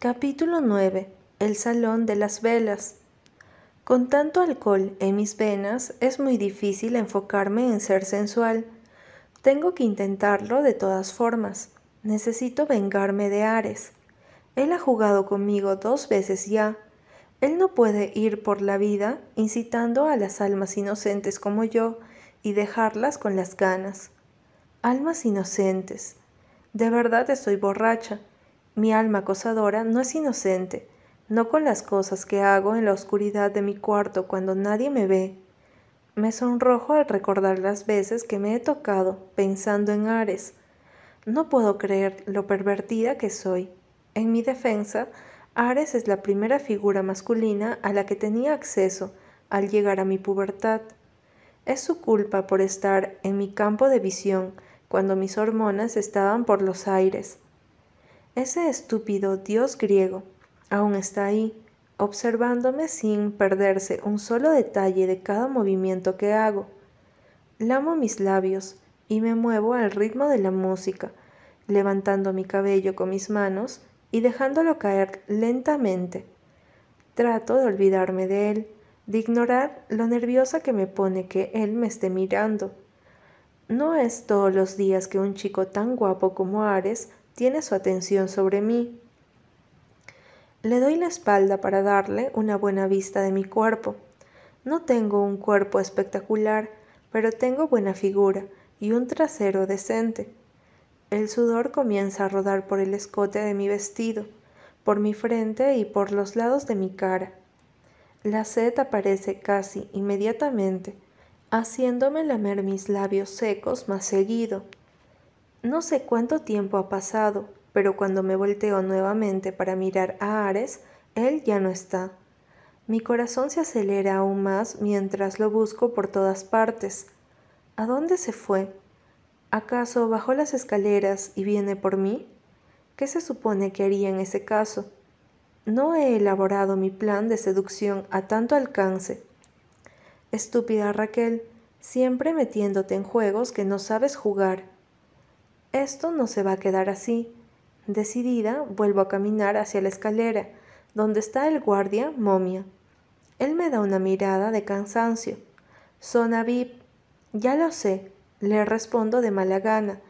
Capítulo 9. El Salón de las Velas. Con tanto alcohol en mis venas es muy difícil enfocarme en ser sensual. Tengo que intentarlo de todas formas. Necesito vengarme de Ares. Él ha jugado conmigo dos veces ya. Él no puede ir por la vida incitando a las almas inocentes como yo y dejarlas con las ganas. Almas inocentes. De verdad estoy borracha mi alma acosadora no es inocente, no con las cosas que hago en la oscuridad de mi cuarto cuando nadie me ve. Me sonrojo al recordar las veces que me he tocado pensando en Ares. No puedo creer lo pervertida que soy. En mi defensa, Ares es la primera figura masculina a la que tenía acceso al llegar a mi pubertad. Es su culpa por estar en mi campo de visión cuando mis hormonas estaban por los aires. Ese estúpido dios griego aún está ahí, observándome sin perderse un solo detalle de cada movimiento que hago. Lamo mis labios y me muevo al ritmo de la música, levantando mi cabello con mis manos y dejándolo caer lentamente. Trato de olvidarme de él, de ignorar lo nerviosa que me pone que él me esté mirando. No es todos los días que un chico tan guapo como Ares tiene su atención sobre mí. Le doy la espalda para darle una buena vista de mi cuerpo. No tengo un cuerpo espectacular, pero tengo buena figura y un trasero decente. El sudor comienza a rodar por el escote de mi vestido, por mi frente y por los lados de mi cara. La sed aparece casi inmediatamente, haciéndome lamer mis labios secos más seguido. No sé cuánto tiempo ha pasado, pero cuando me volteo nuevamente para mirar a Ares, él ya no está. Mi corazón se acelera aún más mientras lo busco por todas partes. ¿A dónde se fue? ¿Acaso bajó las escaleras y viene por mí? ¿Qué se supone que haría en ese caso? No he elaborado mi plan de seducción a tanto alcance. Estúpida Raquel, siempre metiéndote en juegos que no sabes jugar. Esto no se va a quedar así. Decidida, vuelvo a caminar hacia la escalera, donde está el guardia momia. Él me da una mirada de cansancio. Zona VIP. Ya lo sé, le respondo de mala gana,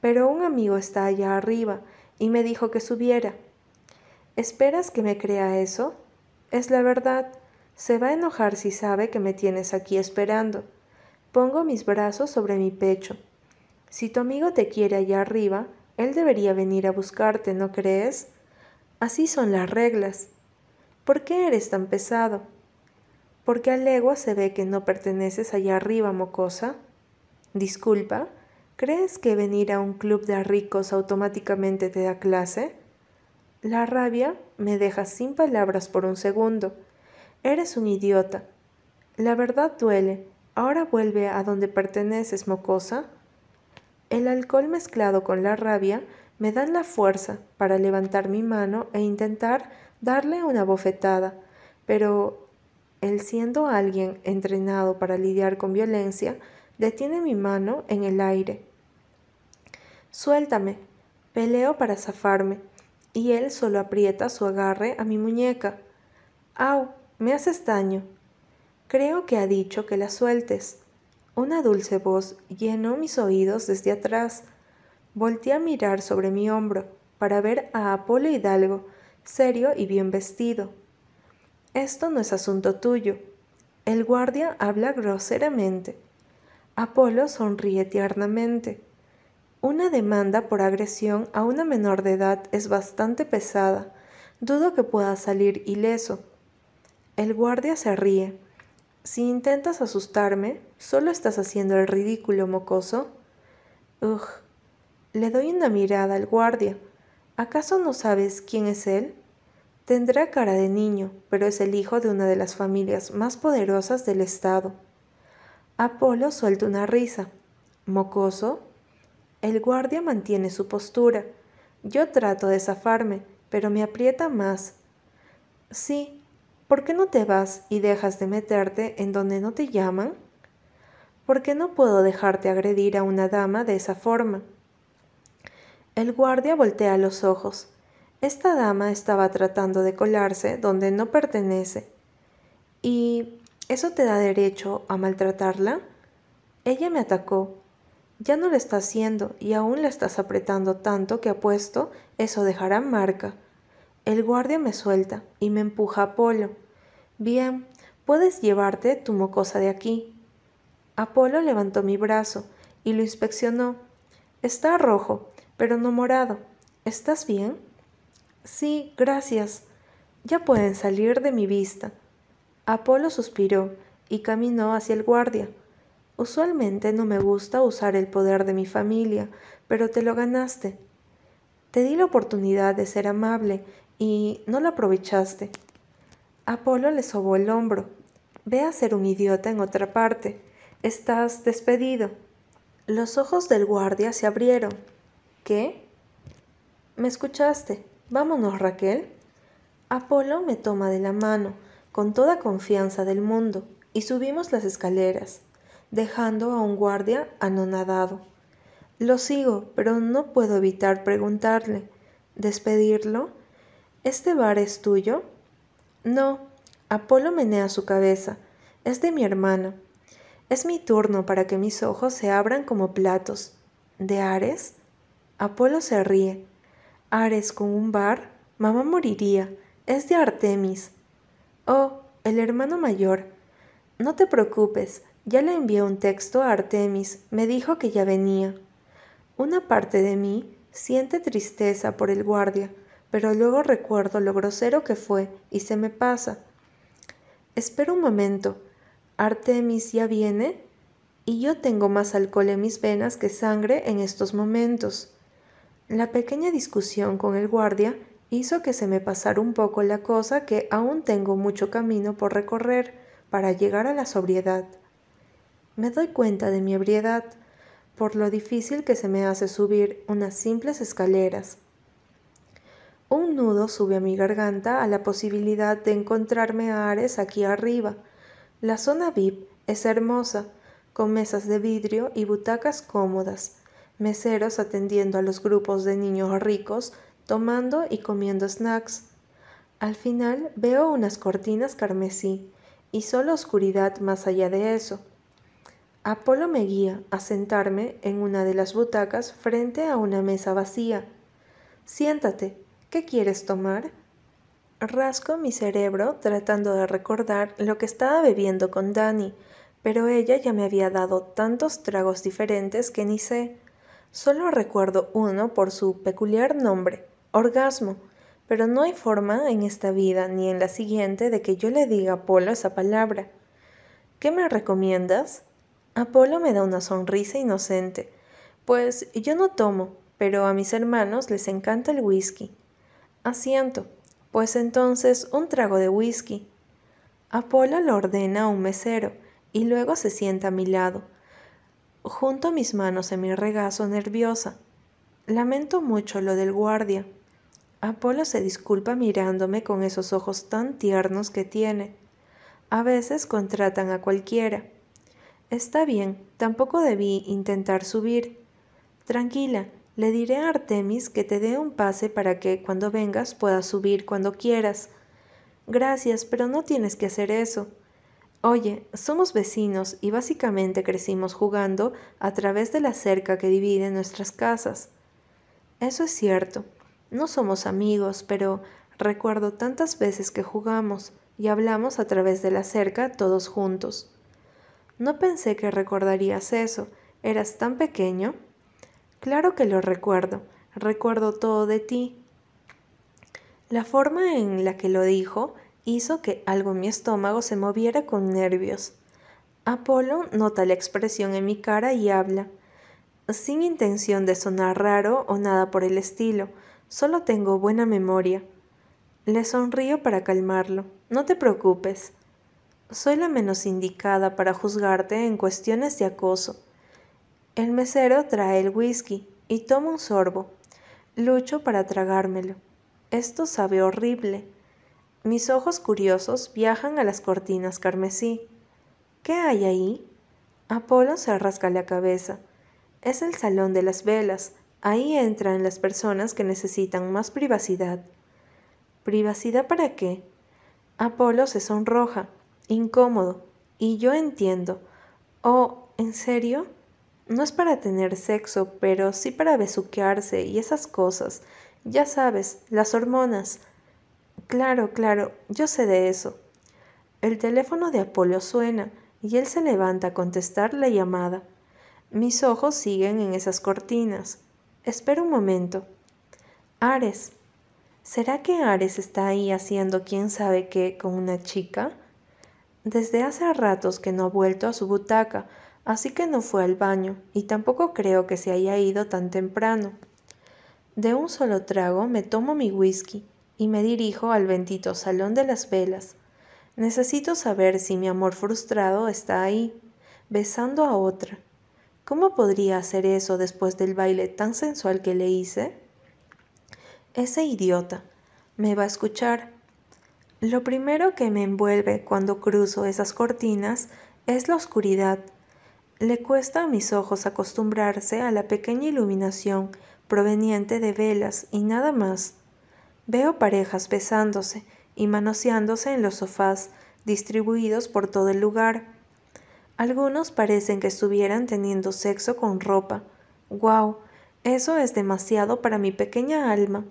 pero un amigo está allá arriba y me dijo que subiera. ¿Esperas que me crea eso? Es la verdad. Se va a enojar si sabe que me tienes aquí esperando. Pongo mis brazos sobre mi pecho. Si tu amigo te quiere allá arriba, él debería venir a buscarte, ¿no crees? Así son las reglas. ¿Por qué eres tan pesado? Porque a legua se ve que no perteneces allá arriba, mocosa. Disculpa, ¿crees que venir a un club de ricos automáticamente te da clase? La rabia me deja sin palabras por un segundo. Eres un idiota. La verdad duele. Ahora vuelve a donde perteneces, mocosa. El alcohol mezclado con la rabia me dan la fuerza para levantar mi mano e intentar darle una bofetada, pero él siendo alguien entrenado para lidiar con violencia, detiene mi mano en el aire. Suéltame, peleo para zafarme, y él solo aprieta su agarre a mi muñeca. ¡Au! Me haces daño. Creo que ha dicho que la sueltes. Una dulce voz llenó mis oídos desde atrás. Volté a mirar sobre mi hombro para ver a Apolo Hidalgo, serio y bien vestido. Esto no es asunto tuyo. El guardia habla groseramente. Apolo sonríe tiernamente. Una demanda por agresión a una menor de edad es bastante pesada. Dudo que pueda salir ileso. El guardia se ríe. Si intentas asustarme, solo estás haciendo el ridículo, mocoso. Ugh. Le doy una mirada al guardia. ¿Acaso no sabes quién es él? Tendrá cara de niño, pero es el hijo de una de las familias más poderosas del estado. Apolo suelta una risa. ¿Mocoso? El guardia mantiene su postura. Yo trato de zafarme, pero me aprieta más. Sí, ¿Por qué no te vas y dejas de meterte en donde no te llaman? ¿Por qué no puedo dejarte agredir a una dama de esa forma? El guardia voltea los ojos. Esta dama estaba tratando de colarse donde no pertenece. ¿Y eso te da derecho a maltratarla? Ella me atacó. Ya no lo está haciendo y aún la estás apretando tanto que apuesto eso dejará marca. El guardia me suelta y me empuja a Apolo. Bien, puedes llevarte tu mocosa de aquí. Apolo levantó mi brazo y lo inspeccionó. Está rojo, pero no morado. ¿Estás bien? Sí, gracias. Ya pueden salir de mi vista. Apolo suspiró y caminó hacia el guardia. Usualmente no me gusta usar el poder de mi familia, pero te lo ganaste. Te di la oportunidad de ser amable y no lo aprovechaste. Apolo le sobó el hombro. Ve a ser un idiota en otra parte. Estás despedido. Los ojos del guardia se abrieron. ¿Qué? ¿Me escuchaste? Vámonos, Raquel. Apolo me toma de la mano, con toda confianza del mundo, y subimos las escaleras dejando a un guardia anonadado. Lo sigo, pero no puedo evitar preguntarle. ¿Despedirlo? ¿Este bar es tuyo? No. Apolo menea su cabeza. Es de mi hermano. Es mi turno para que mis ojos se abran como platos. ¿De Ares? Apolo se ríe. ¿Ares con un bar? Mamá moriría. Es de Artemis. Oh, el hermano mayor. No te preocupes, ya le envié un texto a Artemis, me dijo que ya venía. Una parte de mí siente tristeza por el guardia, pero luego recuerdo lo grosero que fue y se me pasa. Espera un momento. Artemis ya viene y yo tengo más alcohol en mis venas que sangre en estos momentos. La pequeña discusión con el guardia hizo que se me pasara un poco la cosa que aún tengo mucho camino por recorrer para llegar a la sobriedad. Me doy cuenta de mi ebriedad por lo difícil que se me hace subir unas simples escaleras. Un nudo sube a mi garganta a la posibilidad de encontrarme a Ares aquí arriba. La zona VIP es hermosa, con mesas de vidrio y butacas cómodas, meseros atendiendo a los grupos de niños ricos, tomando y comiendo snacks. Al final veo unas cortinas carmesí y solo oscuridad más allá de eso. Apolo me guía a sentarme en una de las butacas frente a una mesa vacía. Siéntate, ¿qué quieres tomar? Rasco mi cerebro tratando de recordar lo que estaba bebiendo con Dani, pero ella ya me había dado tantos tragos diferentes que ni sé. Solo recuerdo uno por su peculiar nombre, orgasmo, pero no hay forma en esta vida ni en la siguiente de que yo le diga a Apolo esa palabra. ¿Qué me recomiendas? Apolo me da una sonrisa inocente. Pues yo no tomo, pero a mis hermanos les encanta el whisky. Asiento. Pues entonces un trago de whisky. Apolo lo ordena a un mesero y luego se sienta a mi lado. Junto mis manos en mi regazo nerviosa. Lamento mucho lo del guardia. Apolo se disculpa mirándome con esos ojos tan tiernos que tiene. A veces contratan a cualquiera Está bien, tampoco debí intentar subir. Tranquila, le diré a Artemis que te dé un pase para que cuando vengas puedas subir cuando quieras. Gracias, pero no tienes que hacer eso. Oye, somos vecinos y básicamente crecimos jugando a través de la cerca que divide nuestras casas. Eso es cierto. No somos amigos, pero recuerdo tantas veces que jugamos y hablamos a través de la cerca todos juntos. No pensé que recordarías eso. ¿Eras tan pequeño? Claro que lo recuerdo. Recuerdo todo de ti. La forma en la que lo dijo hizo que algo en mi estómago se moviera con nervios. Apolo nota la expresión en mi cara y habla, sin intención de sonar raro o nada por el estilo, solo tengo buena memoria. Le sonrío para calmarlo. No te preocupes. Soy la menos indicada para juzgarte en cuestiones de acoso. El mesero trae el whisky y toma un sorbo. Lucho para tragármelo. Esto sabe horrible. Mis ojos curiosos viajan a las cortinas carmesí. ¿Qué hay ahí? Apolo se rasca la cabeza. Es el salón de las velas. Ahí entran las personas que necesitan más privacidad. ¿Privacidad para qué? Apolo se sonroja, incómodo, y yo entiendo. Oh, ¿en serio? No es para tener sexo, pero sí para besuquearse y esas cosas. Ya sabes, las hormonas. Claro, claro, yo sé de eso. El teléfono de Apolo suena y él se levanta a contestar la llamada. Mis ojos siguen en esas cortinas. Espera un momento. Ares. ¿Será que Ares está ahí haciendo quién sabe qué con una chica? Desde hace ratos que no ha vuelto a su butaca, así que no fue al baño, y tampoco creo que se haya ido tan temprano. De un solo trago me tomo mi whisky y me dirijo al bendito salón de las velas. Necesito saber si mi amor frustrado está ahí, besando a otra. ¿Cómo podría hacer eso después del baile tan sensual que le hice? Ese idiota me va a escuchar. Lo primero que me envuelve cuando cruzo esas cortinas es la oscuridad. Le cuesta a mis ojos acostumbrarse a la pequeña iluminación proveniente de velas y nada más. Veo parejas besándose y manoseándose en los sofás distribuidos por todo el lugar. Algunos parecen que estuvieran teniendo sexo con ropa. ¡Guau! Eso es demasiado para mi pequeña alma.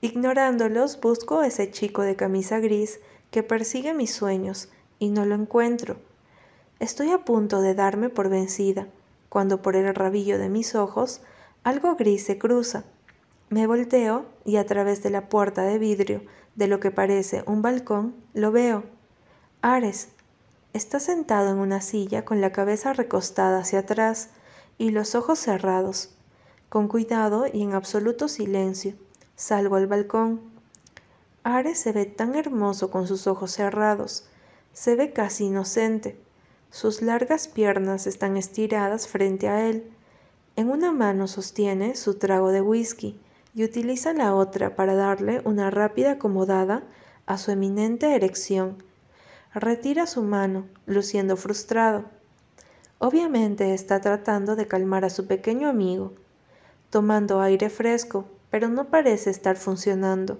Ignorándolos, busco a ese chico de camisa gris que persigue mis sueños y no lo encuentro. Estoy a punto de darme por vencida, cuando por el rabillo de mis ojos algo gris se cruza. Me volteo y a través de la puerta de vidrio de lo que parece un balcón lo veo. Ares, Está sentado en una silla con la cabeza recostada hacia atrás y los ojos cerrados. Con cuidado y en absoluto silencio, salgo al balcón. Ares se ve tan hermoso con sus ojos cerrados. Se ve casi inocente. Sus largas piernas están estiradas frente a él. En una mano sostiene su trago de whisky y utiliza la otra para darle una rápida acomodada a su eminente erección retira su mano, luciendo frustrado. Obviamente está tratando de calmar a su pequeño amigo, tomando aire fresco, pero no parece estar funcionando.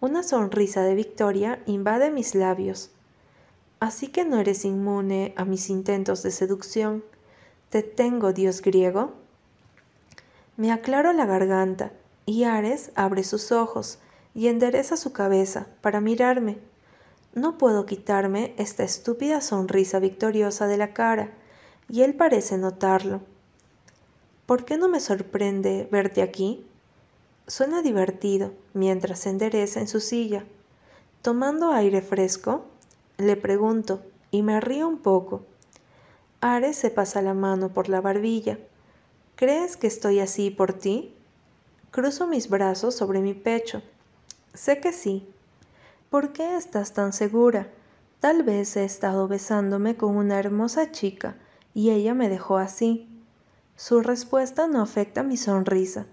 Una sonrisa de victoria invade mis labios. Así que no eres inmune a mis intentos de seducción. ¿Te tengo, dios griego? Me aclaro la garganta y Ares abre sus ojos y endereza su cabeza para mirarme. No puedo quitarme esta estúpida sonrisa victoriosa de la cara, y él parece notarlo. ¿Por qué no me sorprende verte aquí? Suena divertido mientras se endereza en su silla. Tomando aire fresco, le pregunto y me río un poco. Ares se pasa la mano por la barbilla. ¿Crees que estoy así por ti? Cruzo mis brazos sobre mi pecho. Sé que sí, ¿Por qué estás tan segura? Tal vez he estado besándome con una hermosa chica y ella me dejó así. Su respuesta no afecta mi sonrisa.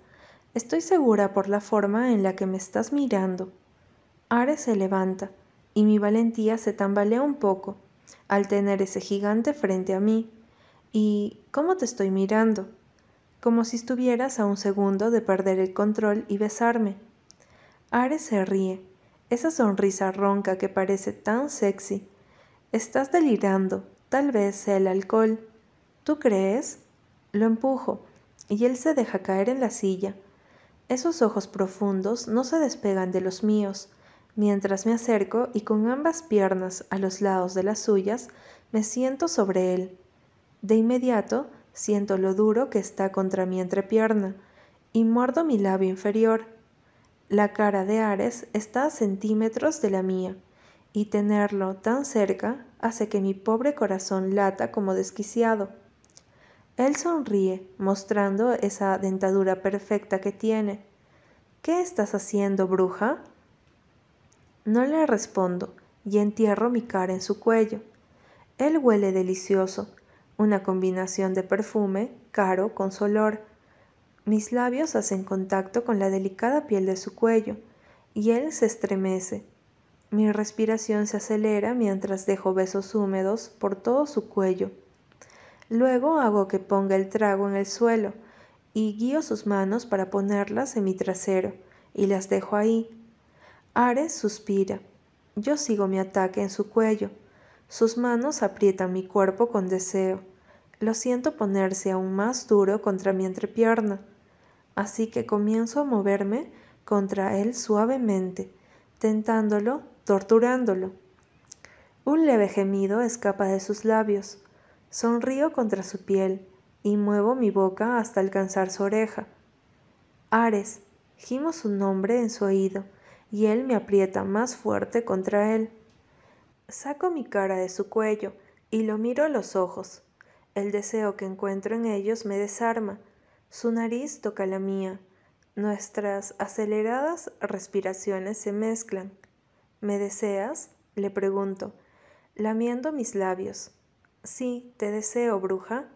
Estoy segura por la forma en la que me estás mirando. Ares se levanta y mi valentía se tambalea un poco al tener ese gigante frente a mí. ¿Y cómo te estoy mirando? Como si estuvieras a un segundo de perder el control y besarme. Ares se ríe esa sonrisa ronca que parece tan sexy. Estás delirando, tal vez sea el alcohol. ¿Tú crees? Lo empujo, y él se deja caer en la silla. Esos ojos profundos no se despegan de los míos, mientras me acerco y con ambas piernas a los lados de las suyas me siento sobre él. De inmediato siento lo duro que está contra mi entrepierna y muerdo mi labio inferior. La cara de Ares está a centímetros de la mía, y tenerlo tan cerca hace que mi pobre corazón lata como desquiciado. Él sonríe, mostrando esa dentadura perfecta que tiene. ¿Qué estás haciendo, bruja? No le respondo y entierro mi cara en su cuello. Él huele delicioso, una combinación de perfume caro con su olor mis labios hacen contacto con la delicada piel de su cuello y él se estremece. Mi respiración se acelera mientras dejo besos húmedos por todo su cuello. Luego hago que ponga el trago en el suelo y guío sus manos para ponerlas en mi trasero y las dejo ahí. Ares suspira. Yo sigo mi ataque en su cuello. Sus manos aprietan mi cuerpo con deseo. Lo siento ponerse aún más duro contra mi entrepierna. Así que comienzo a moverme contra él suavemente, tentándolo, torturándolo. Un leve gemido escapa de sus labios. Sonrío contra su piel y muevo mi boca hasta alcanzar su oreja. Ares, gimo su nombre en su oído y él me aprieta más fuerte contra él. Saco mi cara de su cuello y lo miro a los ojos. El deseo que encuentro en ellos me desarma. Su nariz toca la mía. Nuestras aceleradas respiraciones se mezclan. ¿Me deseas? le pregunto, lamiendo mis labios. Sí, te deseo, bruja.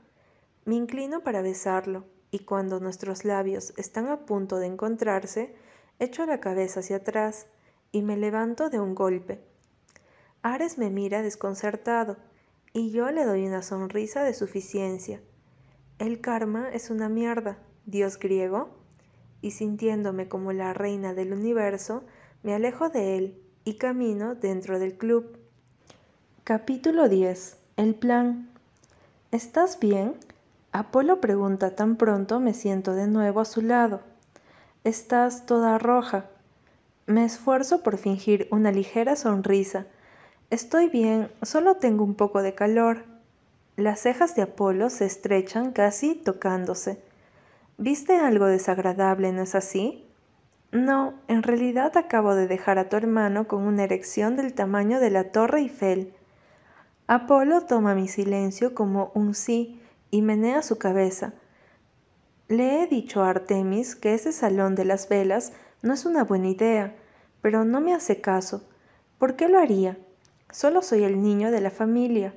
Me inclino para besarlo, y cuando nuestros labios están a punto de encontrarse, echo la cabeza hacia atrás y me levanto de un golpe. Ares me mira desconcertado, y yo le doy una sonrisa de suficiencia. El karma es una mierda, dios griego, y sintiéndome como la reina del universo, me alejo de él y camino dentro del club. Capítulo 10 el plan. ¿Estás bien? Apolo pregunta tan pronto me siento de nuevo a su lado. Estás toda roja. Me esfuerzo por fingir una ligera sonrisa. Estoy bien, solo tengo un poco de calor. Las cejas de Apolo se estrechan casi tocándose. ¿Viste algo desagradable, no es así? No, en realidad acabo de dejar a tu hermano con una erección del tamaño de la Torre Eiffel. Apolo toma mi silencio como un sí y menea su cabeza. Le he dicho a Artemis que ese salón de las velas no es una buena idea, pero no me hace caso. ¿Por qué lo haría? Solo soy el niño de la familia.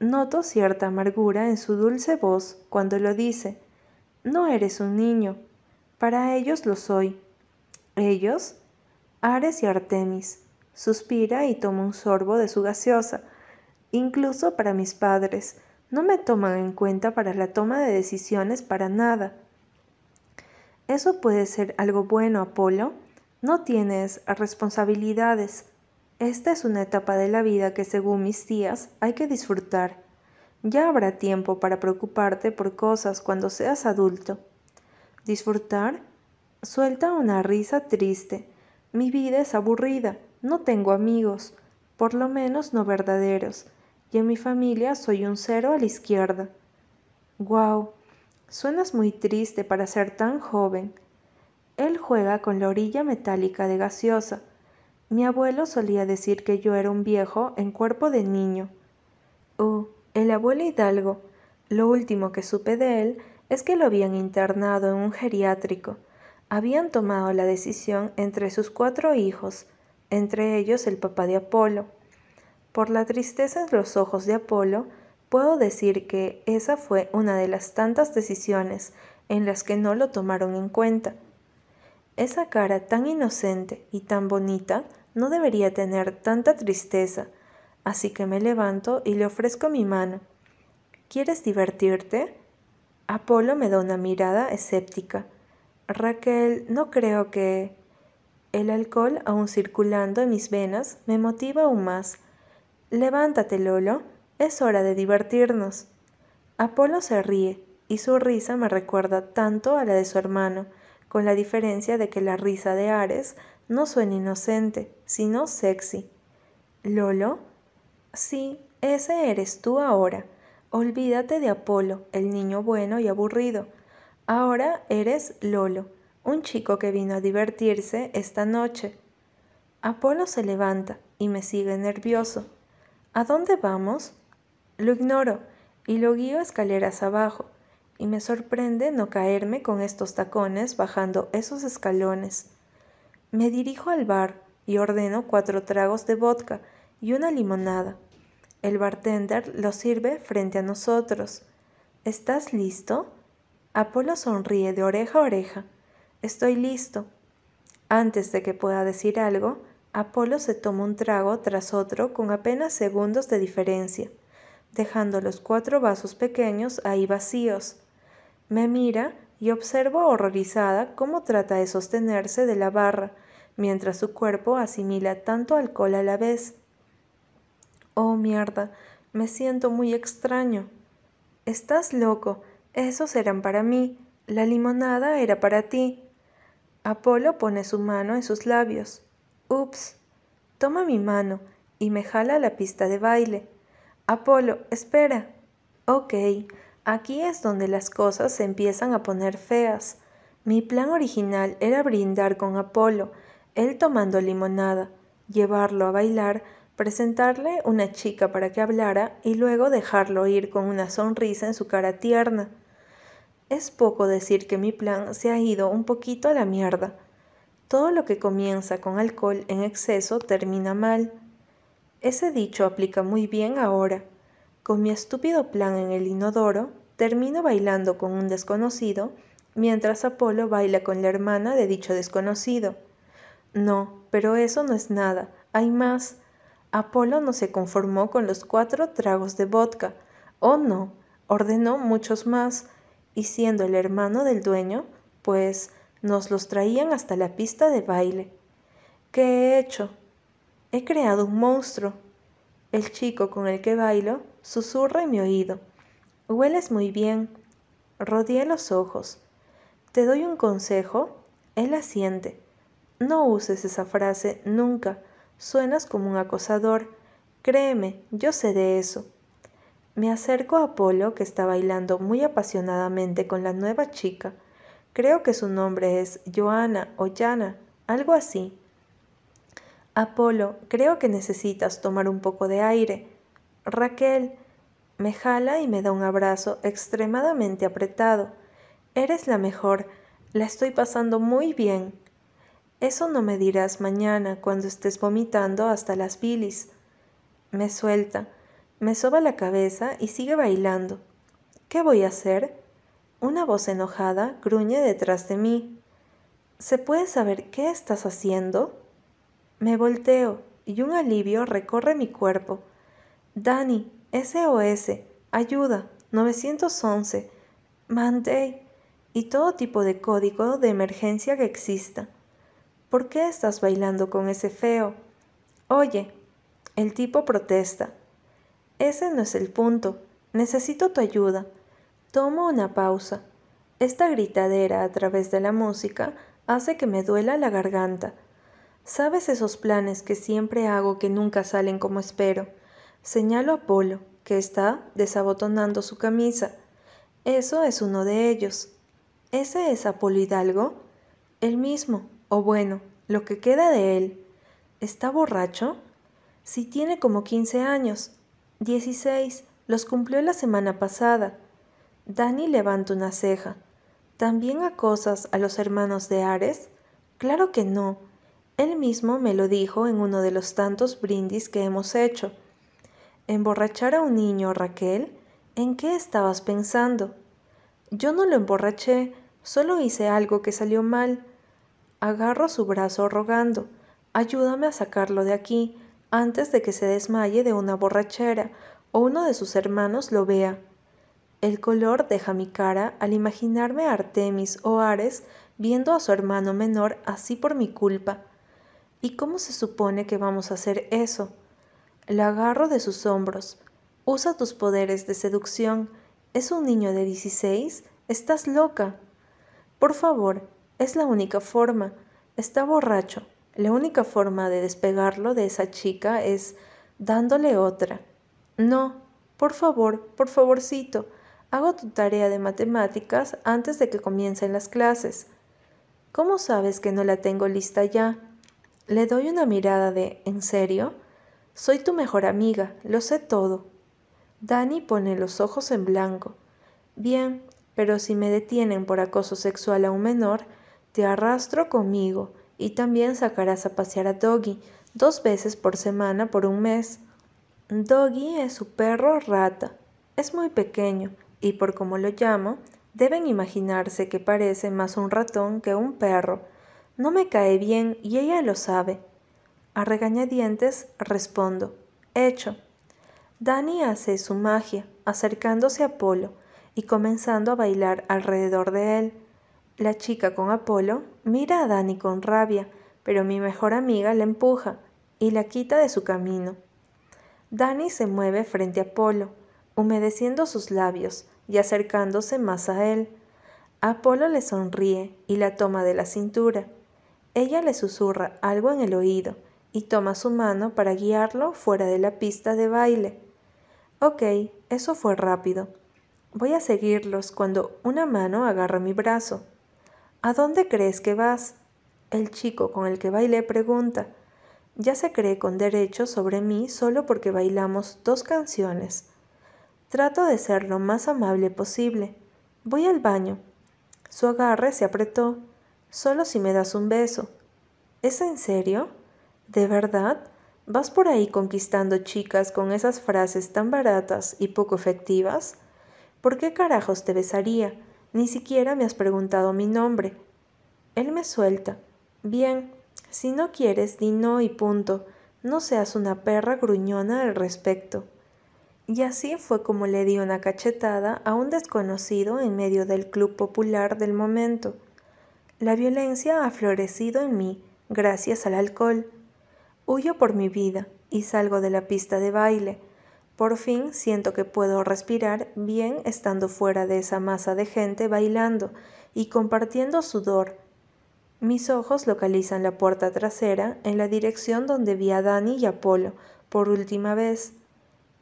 Noto cierta amargura en su dulce voz cuando lo dice. No eres un niño. Para ellos lo soy. ¿Ellos? Ares y Artemis. Suspira y toma un sorbo de su gaseosa Incluso para mis padres, no me toman en cuenta para la toma de decisiones para nada. Eso puede ser algo bueno, Apolo. No tienes responsabilidades. Esta es una etapa de la vida que según mis tías hay que disfrutar. Ya habrá tiempo para preocuparte por cosas cuando seas adulto. ¿Disfrutar? Suelta una risa triste. Mi vida es aburrida. No tengo amigos, por lo menos no verdaderos y en mi familia soy un cero a la izquierda. Guau, suenas muy triste para ser tan joven. Él juega con la orilla metálica de gaseosa. Mi abuelo solía decir que yo era un viejo en cuerpo de niño. Uh, el abuelo Hidalgo. Lo último que supe de él es que lo habían internado en un geriátrico. Habían tomado la decisión entre sus cuatro hijos, entre ellos el papá de Apolo. Por la tristeza en los ojos de Apolo, puedo decir que esa fue una de las tantas decisiones en las que no lo tomaron en cuenta. Esa cara tan inocente y tan bonita no debería tener tanta tristeza, así que me levanto y le ofrezco mi mano. ¿Quieres divertirte? Apolo me da una mirada escéptica. Raquel, no creo que... El alcohol aún circulando en mis venas me motiva aún más Levántate, Lolo, es hora de divertirnos. Apolo se ríe, y su risa me recuerda tanto a la de su hermano, con la diferencia de que la risa de Ares no suena inocente, sino sexy. ¿Lolo? Sí, ese eres tú ahora. Olvídate de Apolo, el niño bueno y aburrido. Ahora eres Lolo, un chico que vino a divertirse esta noche. Apolo se levanta y me sigue nervioso. ¿A dónde vamos? Lo ignoro y lo guío escaleras abajo, y me sorprende no caerme con estos tacones bajando esos escalones. Me dirijo al bar y ordeno cuatro tragos de vodka y una limonada. El bartender lo sirve frente a nosotros. ¿Estás listo? Apolo sonríe de oreja a oreja. Estoy listo. Antes de que pueda decir algo, Apolo se toma un trago tras otro con apenas segundos de diferencia, dejando los cuatro vasos pequeños ahí vacíos. Me mira y observo horrorizada cómo trata de sostenerse de la barra, mientras su cuerpo asimila tanto alcohol a la vez. Oh, mierda, me siento muy extraño. Estás loco, esos eran para mí, la limonada era para ti. Apolo pone su mano en sus labios. Ups, toma mi mano y me jala a la pista de baile. Apolo, espera. Ok, aquí es donde las cosas se empiezan a poner feas. Mi plan original era brindar con Apolo, él tomando limonada, llevarlo a bailar, presentarle una chica para que hablara y luego dejarlo ir con una sonrisa en su cara tierna. Es poco decir que mi plan se ha ido un poquito a la mierda. Todo lo que comienza con alcohol en exceso termina mal. Ese dicho aplica muy bien ahora. Con mi estúpido plan en el inodoro, termino bailando con un desconocido, mientras Apolo baila con la hermana de dicho desconocido. No, pero eso no es nada, hay más. Apolo no se conformó con los cuatro tragos de vodka. Oh no, ordenó muchos más y siendo el hermano del dueño, pues nos los traían hasta la pista de baile. ¿Qué he hecho? He creado un monstruo. El chico con el que bailo susurra en mi oído. Hueles muy bien. Rodeé los ojos. ¿Te doy un consejo? Él asiente. No uses esa frase nunca. Suenas como un acosador. Créeme, yo sé de eso. Me acerco a Apolo, que está bailando muy apasionadamente con la nueva chica. Creo que su nombre es Joana o Yana, algo así. Apolo, creo que necesitas tomar un poco de aire. Raquel, me jala y me da un abrazo extremadamente apretado. Eres la mejor, la estoy pasando muy bien. Eso no me dirás mañana cuando estés vomitando hasta las bilis. Me suelta. Me soba la cabeza y sigue bailando. ¿Qué voy a hacer? Una voz enojada gruñe detrás de mí. ¿Se puede saber qué estás haciendo? Me volteo y un alivio recorre mi cuerpo. Dani, SOS, ayuda, 911, Manday y todo tipo de código de emergencia que exista. ¿Por qué estás bailando con ese feo? Oye, el tipo protesta. Ese no es el punto. Necesito tu ayuda. Tomo una pausa. Esta gritadera a través de la música hace que me duela la garganta. ¿Sabes esos planes que siempre hago que nunca salen como espero? Señalo a Polo, que está desabotonando su camisa. Eso es uno de ellos. ¿Ese es Apolo Hidalgo? El mismo, o bueno, lo que queda de él. ¿Está borracho? Si tiene como quince años. 16. Los cumplió la semana pasada. Dani levanta una ceja. ¿También acosas a los hermanos de Ares? Claro que no. Él mismo me lo dijo en uno de los tantos brindis que hemos hecho. ¿Emborrachar a un niño, Raquel? ¿En qué estabas pensando? Yo no lo emborraché, solo hice algo que salió mal. Agarro su brazo rogando. Ayúdame a sacarlo de aquí antes de que se desmaye de una borrachera o uno de sus hermanos lo vea. El color deja mi cara al imaginarme a Artemis o Ares viendo a su hermano menor así por mi culpa. ¿Y cómo se supone que vamos a hacer eso? La agarro de sus hombros. Usa tus poderes de seducción. ¿Es un niño de 16? Estás loca. Por favor, es la única forma. Está borracho. La única forma de despegarlo de esa chica es dándole otra. No, por favor, por favorcito, hago tu tarea de matemáticas antes de que comiencen las clases. ¿Cómo sabes que no la tengo lista ya? Le doy una mirada de ¿en serio? Soy tu mejor amiga, lo sé todo. Dani pone los ojos en blanco. Bien, pero si me detienen por acoso sexual a un menor, te arrastro conmigo y también sacarás a pasear a Doggy dos veces por semana por un mes. Doggy es su perro rata. Es muy pequeño y por como lo llamo, deben imaginarse que parece más un ratón que un perro. No me cae bien y ella lo sabe. A regañadientes respondo, hecho. Dani hace su magia, acercándose a Polo y comenzando a bailar alrededor de él. La chica con Apolo mira a Dani con rabia, pero mi mejor amiga la empuja y la quita de su camino. Dani se mueve frente a Apolo, humedeciendo sus labios y acercándose más a él. Apolo le sonríe y la toma de la cintura. Ella le susurra algo en el oído y toma su mano para guiarlo fuera de la pista de baile. Ok, eso fue rápido. Voy a seguirlos cuando una mano agarra mi brazo. ¿A dónde crees que vas? El chico con el que bailé pregunta. Ya se cree con derecho sobre mí solo porque bailamos dos canciones. Trato de ser lo más amable posible. Voy al baño. Su agarre se apretó. Solo si me das un beso. ¿Es en serio? ¿De verdad? ¿Vas por ahí conquistando chicas con esas frases tan baratas y poco efectivas? ¿Por qué carajos te besaría? Ni siquiera me has preguntado mi nombre. Él me suelta. Bien, si no quieres, di no y punto. No seas una perra gruñona al respecto. Y así fue como le di una cachetada a un desconocido en medio del club popular del momento. La violencia ha florecido en mí gracias al alcohol. Huyo por mi vida y salgo de la pista de baile. Por fin siento que puedo respirar bien estando fuera de esa masa de gente bailando y compartiendo sudor. Mis ojos localizan la puerta trasera en la dirección donde vi a Dani y Apolo por última vez.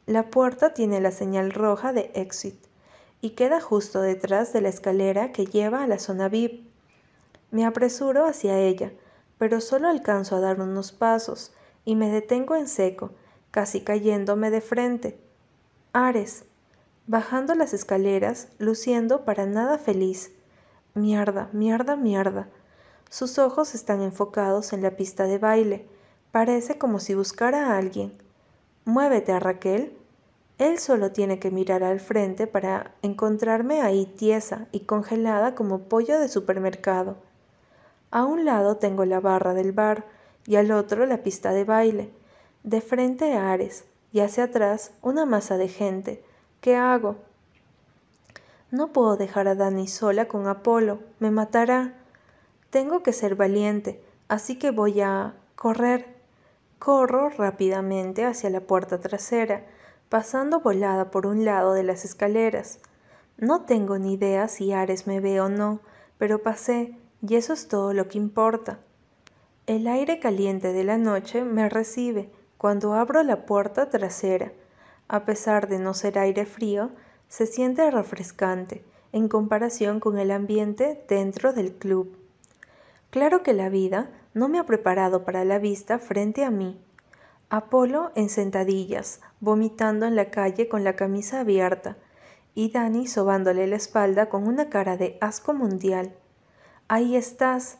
La puerta tiene la señal roja de exit y queda justo detrás de la escalera que lleva a la zona VIP. Me apresuro hacia ella, pero solo alcanzo a dar unos pasos y me detengo en seco, casi cayéndome de frente. Ares, bajando las escaleras, luciendo para nada feliz. Mierda, mierda, mierda. Sus ojos están enfocados en la pista de baile. Parece como si buscara a alguien. Muévete a Raquel. Él solo tiene que mirar al frente para encontrarme ahí tiesa y congelada como pollo de supermercado. A un lado tengo la barra del bar y al otro la pista de baile. De frente a Ares y hacia atrás una masa de gente. ¿Qué hago? No puedo dejar a Dani sola con Apolo. Me matará. Tengo que ser valiente, así que voy a correr. Corro rápidamente hacia la puerta trasera, pasando volada por un lado de las escaleras. No tengo ni idea si Ares me ve o no, pero pasé y eso es todo lo que importa. El aire caliente de la noche me recibe cuando abro la puerta trasera. A pesar de no ser aire frío, se siente refrescante en comparación con el ambiente dentro del club. Claro que la vida no me ha preparado para la vista frente a mí. Apolo en sentadillas, vomitando en la calle con la camisa abierta, y Dani sobándole la espalda con una cara de asco mundial. Ahí estás.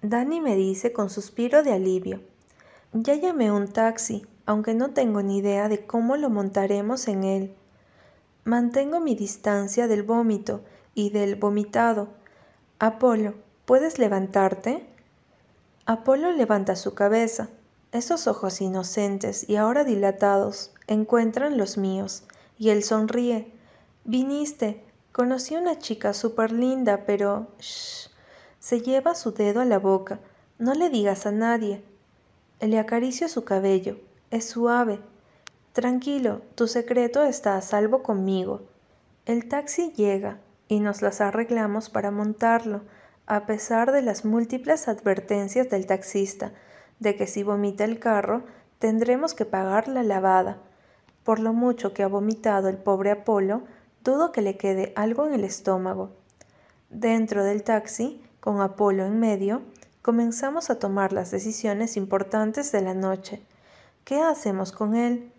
Dani me dice con suspiro de alivio. Ya llamé un taxi, aunque no tengo ni idea de cómo lo montaremos en él. Mantengo mi distancia del vómito y del vomitado. Apolo, ¿puedes levantarte? Apolo levanta su cabeza. Esos ojos inocentes y ahora dilatados encuentran los míos, y él sonríe. Viniste. Conocí una chica súper linda, pero... Shh. Se lleva su dedo a la boca. No le digas a nadie. Le acaricio su cabello. Es suave. Tranquilo, tu secreto está a salvo conmigo. El taxi llega y nos las arreglamos para montarlo, a pesar de las múltiples advertencias del taxista de que si vomita el carro tendremos que pagar la lavada. Por lo mucho que ha vomitado el pobre Apolo, dudo que le quede algo en el estómago. Dentro del taxi con Apolo en medio, comenzamos a tomar las decisiones importantes de la noche. ¿Qué hacemos con él?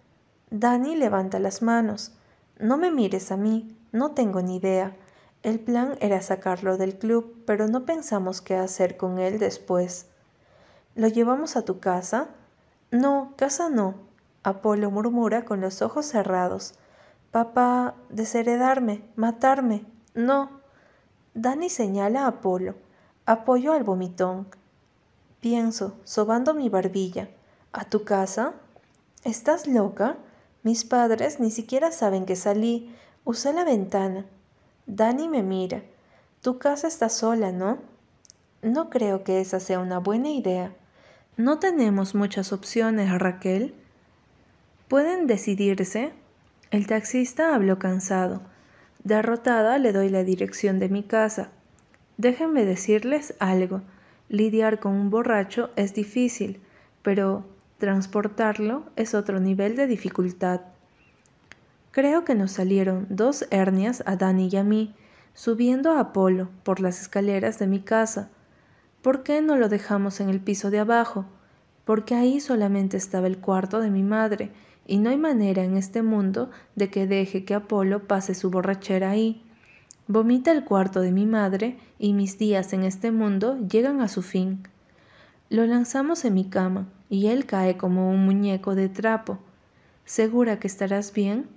Dani levanta las manos. No me mires a mí, no tengo ni idea. El plan era sacarlo del club, pero no pensamos qué hacer con él después. ¿Lo llevamos a tu casa? No, casa no. Apolo murmura con los ojos cerrados. Papá, desheredarme, matarme. No. Dani señala a Apolo. Apoyo al vomitón. Pienso, sobando mi barbilla. ¿A tu casa? ¿Estás loca? Mis padres ni siquiera saben que salí. Usé la ventana. Dani me mira. Tu casa está sola, ¿no? No creo que esa sea una buena idea. No tenemos muchas opciones, Raquel. ¿Pueden decidirse? El taxista habló cansado. Derrotada le doy la dirección de mi casa. Déjenme decirles algo. Lidiar con un borracho es difícil, pero transportarlo es otro nivel de dificultad. Creo que nos salieron dos hernias a Dani y a mí, subiendo a Apolo por las escaleras de mi casa. ¿Por qué no lo dejamos en el piso de abajo? Porque ahí solamente estaba el cuarto de mi madre, y no hay manera en este mundo de que deje que Apolo pase su borrachera ahí. Vomita el cuarto de mi madre y mis días en este mundo llegan a su fin. Lo lanzamos en mi cama y él cae como un muñeco de trapo. ¿Segura que estarás bien?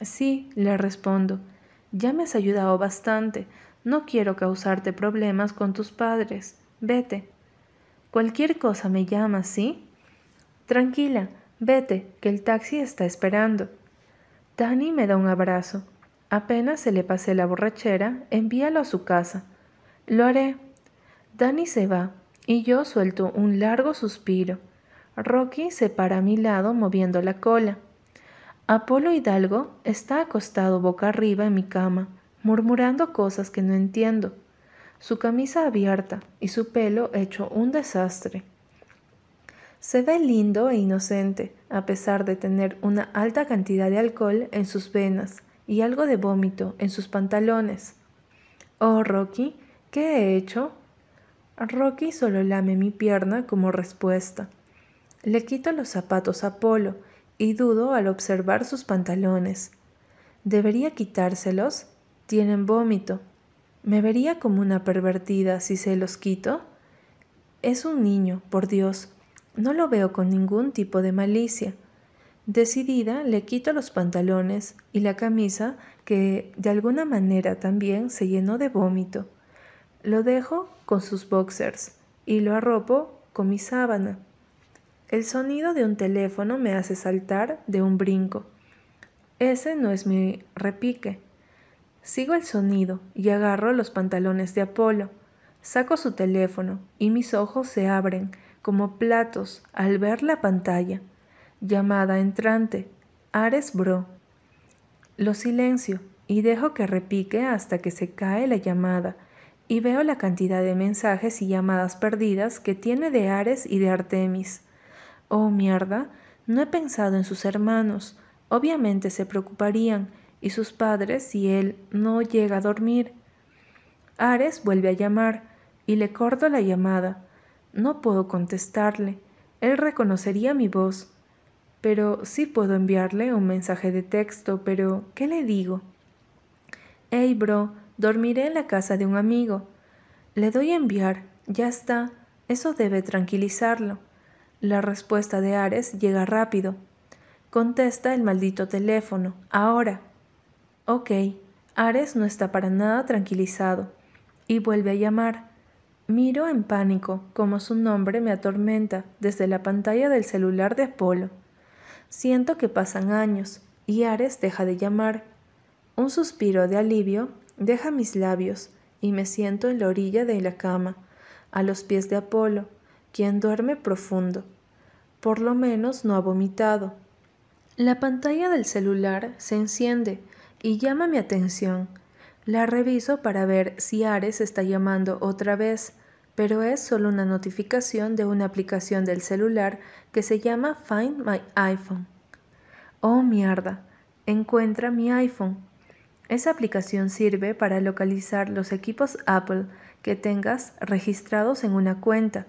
Sí, le respondo. Ya me has ayudado bastante. No quiero causarte problemas con tus padres. Vete. Cualquier cosa me llama, ¿sí? Tranquila, vete, que el taxi está esperando. Dani me da un abrazo. Apenas se le pase la borrachera, envíalo a su casa. Lo haré. Dani se va, y yo suelto un largo suspiro. Rocky se para a mi lado moviendo la cola. Apolo Hidalgo está acostado boca arriba en mi cama, murmurando cosas que no entiendo, su camisa abierta y su pelo hecho un desastre. Se ve lindo e inocente, a pesar de tener una alta cantidad de alcohol en sus venas y algo de vómito en sus pantalones. Oh, Rocky, ¿qué he hecho? Rocky solo lame mi pierna como respuesta. Le quito los zapatos a Polo y dudo al observar sus pantalones. ¿Debería quitárselos? Tienen vómito. ¿Me vería como una pervertida si se los quito? Es un niño, por Dios. No lo veo con ningún tipo de malicia. Decidida, le quito los pantalones y la camisa que de alguna manera también se llenó de vómito. Lo dejo con sus boxers y lo arropo con mi sábana. El sonido de un teléfono me hace saltar de un brinco. Ese no es mi repique. Sigo el sonido y agarro los pantalones de Apolo. Saco su teléfono y mis ojos se abren como platos al ver la pantalla. Llamada entrante. Ares Bro. Lo silencio y dejo que repique hasta que se cae la llamada y veo la cantidad de mensajes y llamadas perdidas que tiene de Ares y de Artemis. Oh mierda, no he pensado en sus hermanos. Obviamente se preocuparían y sus padres si él no llega a dormir. Ares vuelve a llamar y le corto la llamada. No puedo contestarle. Él reconocería mi voz. Pero sí puedo enviarle un mensaje de texto, pero ¿qué le digo? Hey, bro, dormiré en la casa de un amigo. Le doy a enviar, ya está, eso debe tranquilizarlo. La respuesta de Ares llega rápido. Contesta el maldito teléfono, ahora. Ok, Ares no está para nada tranquilizado y vuelve a llamar. Miro en pánico como su nombre me atormenta desde la pantalla del celular de Apolo. Siento que pasan años y Ares deja de llamar. Un suspiro de alivio deja mis labios y me siento en la orilla de la cama, a los pies de Apolo, quien duerme profundo. Por lo menos no ha vomitado. La pantalla del celular se enciende y llama mi atención. La reviso para ver si Ares está llamando otra vez, pero es solo una notificación de una aplicación del celular que se llama Find My iPhone. Oh mierda, encuentra mi iPhone. Esa aplicación sirve para localizar los equipos Apple que tengas registrados en una cuenta.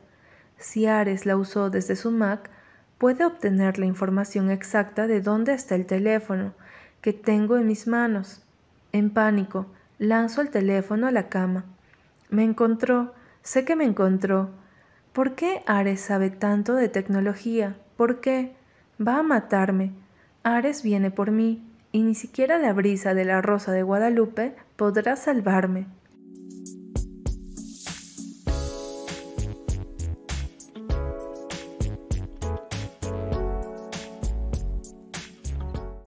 Si Ares la usó desde su Mac, puede obtener la información exacta de dónde está el teléfono que tengo en mis manos. En pánico, lanzo el teléfono a la cama. Me encontró Sé que me encontró. ¿Por qué Ares sabe tanto de tecnología? ¿Por qué? Va a matarme. Ares viene por mí, y ni siquiera la brisa de la rosa de Guadalupe podrá salvarme.